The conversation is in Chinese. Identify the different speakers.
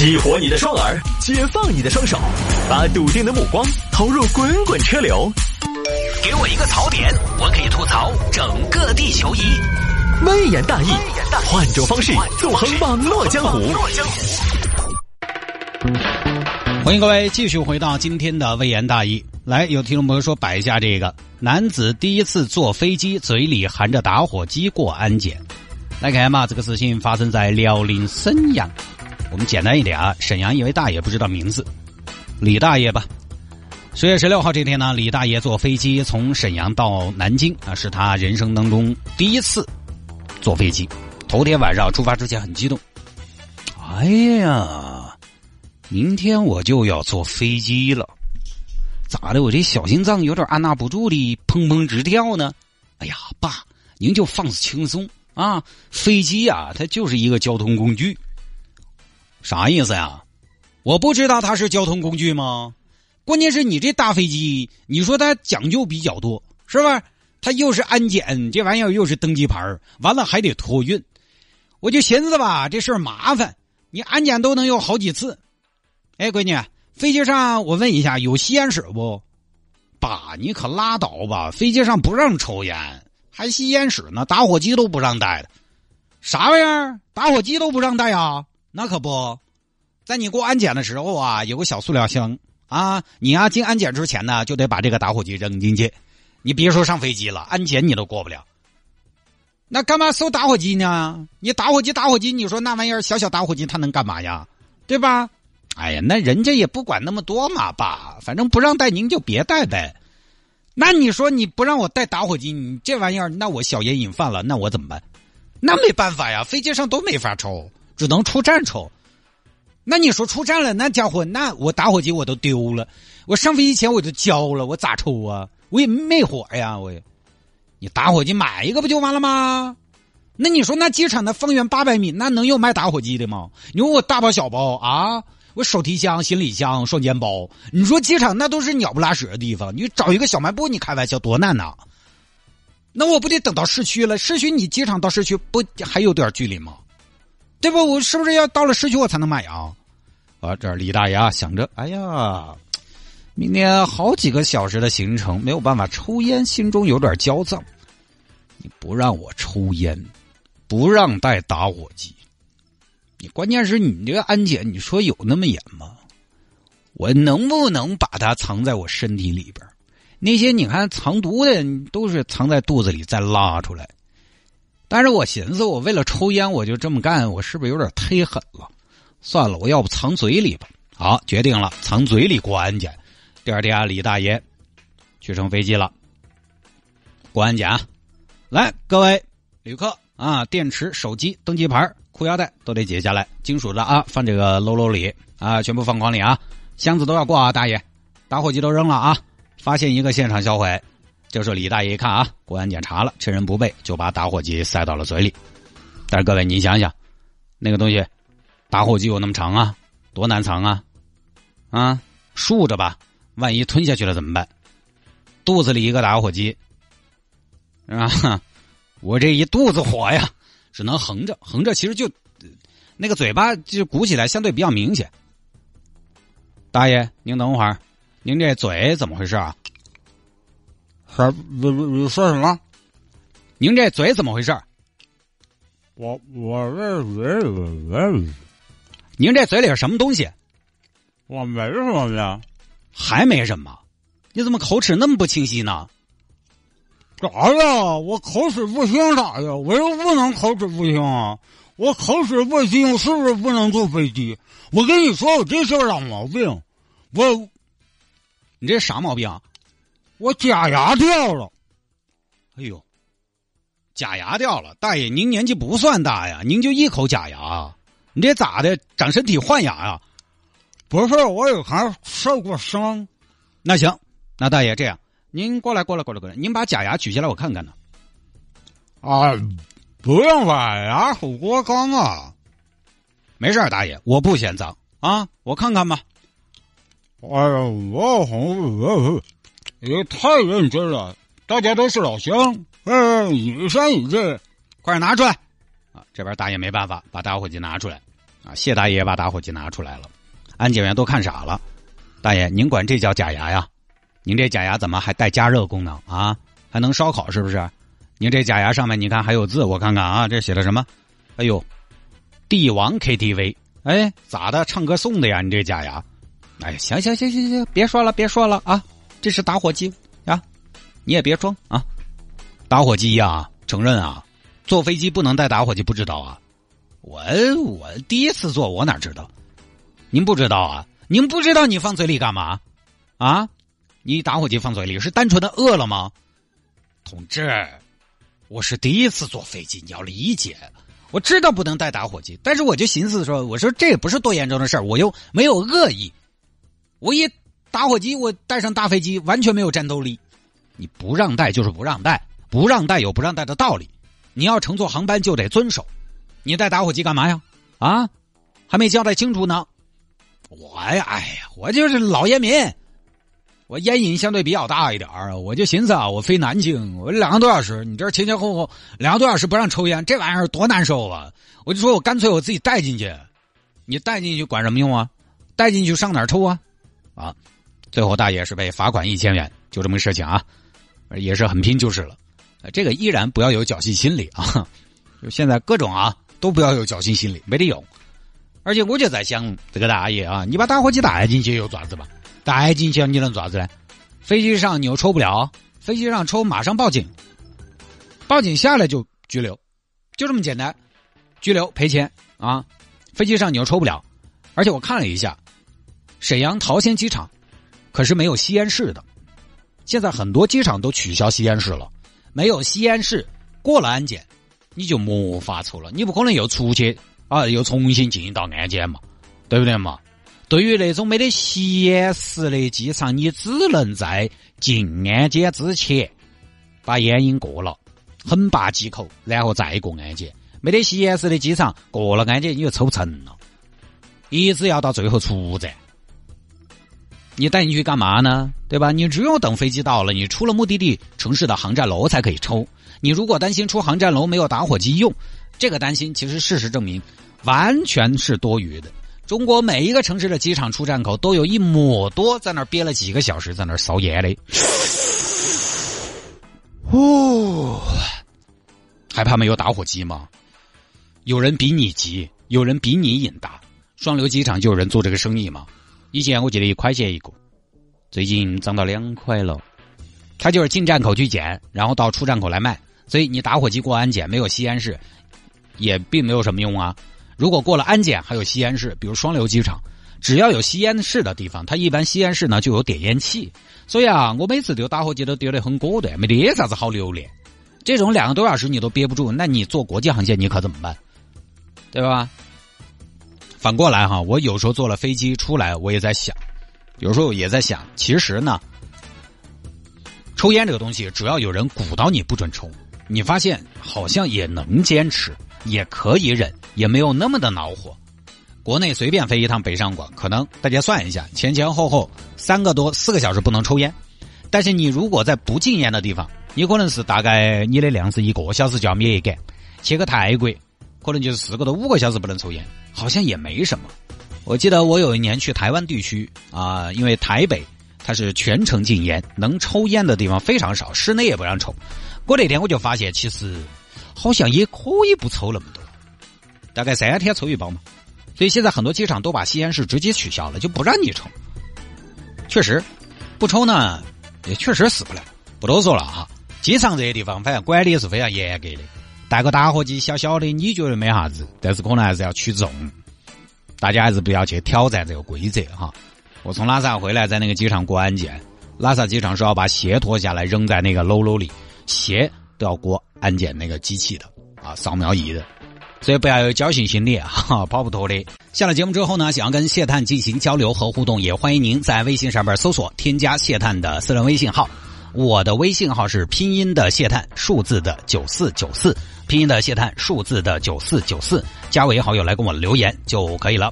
Speaker 1: 激活你的双耳，解放你的双手，把笃定的目光投入滚滚车流。给我一个槽点，我可以吐槽整个地球仪。微言大义，换种方式纵横网络江湖。
Speaker 2: 欢迎各位继续回到今天的微言大义。来，有听众朋友说摆一下这个男子第一次坐飞机，嘴里含着打火机过安检。来看嘛，这个事情发生在辽宁沈阳。我们简单一点啊，沈阳一位大爷不知道名字，李大爷吧。十月十六号这天呢，李大爷坐飞机从沈阳到南京啊，是他人生当中第一次坐飞机。头天晚上出发之前很激动，哎呀，明天我就要坐飞机了。咋的？我这小心脏有点按捺不住的砰砰直跳呢。哎呀，爸，您就放轻松啊！飞机呀，它就是一个交通工具。啥意思呀？我不知道它是交通工具吗？关键是你这大飞机，你说它讲究比较多，是吧？它又是安检，这玩意儿又是登机牌完了还得托运。我就寻思吧，这事儿麻烦，你安检都能有好几次。哎，闺女。飞机上，我问一下，有吸烟室不？爸，你可拉倒吧！飞机上不让抽烟，还吸烟室呢？打火机都不让带的，啥玩意儿？打火机都不让带啊？那可不，在你过安检的时候啊，有个小塑料箱啊，你啊进安检之前呢，就得把这个打火机扔进去。你别说上飞机了，安检你都过不了。那干嘛搜打火机呢？你打火机，打火机，你说那玩意儿小小打火机它能干嘛呀？对吧？哎呀，那人家也不管那么多嘛，爸，反正不让带您就别带呗。那你说你不让我带打火机，你这玩意儿，那我小烟瘾犯了，那我怎么办？那没办法呀，飞机上都没法抽，只能出站抽。那你说出站了，那家伙，那我打火机我都丢了，我上飞机前我就交了，我咋抽啊？我也没火呀，我。你打火机买一个不就完了吗？那你说那机场的方圆八百米，那能有卖打火机的吗？你问我大包小包啊？我手提箱、行李箱、双肩包，你说机场那都是鸟不拉屎的地方，你找一个小卖部，你开玩笑多难呐？那我不得等到市区了？市区你机场到市区不还有点距离吗？对不？我是不是要到了市区我才能买啊？啊，这李大爷想着，哎呀，明天好几个小时的行程没有办法抽烟，心中有点焦躁。你不让我抽烟，不让带打火机。你关键是你这个安检，你说有那么严吗？我能不能把它藏在我身体里边？那些你看藏毒的都是藏在肚子里再拉出来。但是我寻思，我为了抽烟我就这么干，我是不是有点忒狠了？算了，我要不藏嘴里吧？好，决定了，藏嘴里过安检。第二天，李大爷去乘飞机了，过安检。来，各位旅客啊，电池、手机、登机牌。裤腰带都得解下来，金属的啊，放这个喽喽里啊，全部放筐里啊，箱子都要过啊，大爷，打火机都扔了啊，发现一个现场销毁，这时候李大爷一看啊，过安检查了，趁人不备就把打火机塞到了嘴里。但是各位你想想，那个东西，打火机有那么长啊，多难藏啊，啊，竖着吧，万一吞下去了怎么办？肚子里一个打火机，啊，我这一肚子火呀。只能横着，横着其实就那个嘴巴就鼓起来，相对比较明显。大爷，您等会儿，您这嘴怎么回事啊？
Speaker 3: 说说说什么？
Speaker 2: 您这嘴怎么回事？
Speaker 3: 我我这嘴，
Speaker 2: 您这嘴里是什么东西？
Speaker 3: 我没什么呀，
Speaker 2: 还没什么？你怎么口齿那么不清晰呢？
Speaker 3: 咋呀？我口齿不清咋的？我又不能口齿不清啊！我口齿不清是不是不能坐飞机？我跟你说，我这事儿老毛病。我，
Speaker 2: 你这啥毛病？啊？
Speaker 3: 我假牙掉了。
Speaker 2: 哎呦，假牙掉了！大爷，您年纪不算大呀，您就一口假牙，你这咋的？长身体换牙呀？
Speaker 3: 不是，我有还受过伤。
Speaker 2: 那行，那大爷这样。您过来，过来，过来，过来！您把假牙取下来，我看看呢。
Speaker 3: 啊，不用吧，牙口过刚啊。
Speaker 2: 没事大爷，我不嫌脏啊，我看看吧。
Speaker 3: 哎呀，我红，也太认真了，大家都是老乡，嗯，一山一镇，
Speaker 2: 快拿出来。啊，这边大爷没办法，把打火机拿出来。啊，谢大爷把打火机拿出来了，安检员都看傻了。大爷，您管这叫假牙呀？您这假牙怎么还带加热功能啊？还能烧烤是不是？您这假牙上面你看还有字，我看看啊，这写的什么？哎呦，帝王 KTV，哎，咋的？唱歌送的呀？你这假牙？哎，行行行行行，别说了，别说了啊！这是打火机啊，你也别装啊！打火机呀，承认啊，坐飞机不能带打火机，不知道啊？我我第一次坐，我哪知道？您不知道啊？您不知道你放嘴里干嘛？啊？你打火机放嘴里是单纯的饿了吗？同志，我是第一次坐飞机，你要理解。我知道不能带打火机，但是我就寻思说，我说这也不是多严重的事儿，我又没有恶意。我也打火机，我带上大飞机完全没有战斗力。你不让带就是不让带，不让带有不让带的道理。你要乘坐航班就得遵守。你带打火机干嘛呀？啊，还没交代清楚呢。我呀，哎呀，我就是老烟民，我烟瘾相对比较大一点我就寻思啊，我飞南京，我两个多小时，你这前前后后两个多小时不让抽烟，这玩意儿多难受啊！我就说我干脆我自己带进去，你带进去管什么用啊？带进去上哪儿抽啊？啊，最后大爷是被罚款一千元，就这么个事情啊，也是很拼就是了。这个依然不要有侥幸心理啊！就现在各种啊，都不要有侥幸心理，没得用。而且我就在想，这个大爷啊，你把打火机带进去又爪子吧？带进去你能爪子呢？飞机上你又抽不了，飞机上抽马上报警，报警下来就拘留，就这么简单，拘留赔钱啊！飞机上你又抽不了，而且我看了一下。沈阳桃仙机场可是没有吸烟室的，现在很多机场都取消吸烟室了。没有吸烟室，过了安检，你就没法抽了。你不可能又出去啊，又重新进到安检嘛，对不对嘛？对于那种没得吸烟室的机场，你只能在进安检之前把烟瘾过了，狠拔几口，然后再过安检。没得吸烟室的机场，过了安检你就抽不成了，一直要到最后出站。你带进去干嘛呢？对吧？你只有等飞机到了，你出了目的地城市的航站楼才可以抽。你如果担心出航站楼没有打火机用，这个担心其实事实证明完全是多余的。中国每一个城市的机场出站口都有一抹多在那儿憋了几个小时，在那儿烧烟的。哦，害怕没有打火机吗？有人比你急，有人比你瘾大。双流机场就有人做这个生意吗？以前我记得一块钱一个，最近涨到两块了。他就是进站口去捡，然后到出站口来卖。所以你打火机过安检没有吸烟室，也并没有什么用啊。如果过了安检还有吸烟室，比如双流机场，只要有吸烟室的地方，它一般吸烟室呢就有点烟器。所以啊，我每次丢打火机都丢得很果断，没得啥子好留恋。这种两个多小时你都憋不住，那你坐国际航线你可怎么办？对吧？反过来哈，我有时候坐了飞机出来，我也在想，有时候也在想，其实呢，抽烟这个东西，只要有人鼓捣你不准抽，你发现好像也能坚持，也可以忍，也没有那么的恼火。国内随便飞一趟北上广，可能大家算一下，前前后后三个多四个小时不能抽烟，但是你如果在不禁烟的地方，你可能是大概你的量是一个小时就要灭一个，去个泰国。可能就是四个多五个小时不能抽烟，好像也没什么。我记得我有一年去台湾地区啊，因为台北它是全程禁烟，能抽烟的地方非常少，室内也不让抽。过那天我就发现，其实好像也可以不抽那么多，大概三天抽一包嘛。所以现在很多机场都把吸烟室直接取消了，就不让你抽。确实，不抽呢也确实死不了。不多说了哈，机场这些地方反正管理也是非常严格的。带个打火机小小的，你觉得没啥子，但是可能还是要取重。大家还是不要去挑战这个规则哈。我从拉萨回来，在那个机场过安检，拉萨机场是要把鞋脱下来扔在那个喽喽里，鞋都要过安检那个机器的啊，扫描仪的，所以不要有侥幸心理啊，跑不脱的。下了节目之后呢，想要跟谢探进行交流和互动，也欢迎您在微信上边搜索添加谢探的私人微信号。我的微信号是拼音的谢探，数字的九四九四，拼音的谢探，数字的九四九四，加为好友来跟我留言就可以了。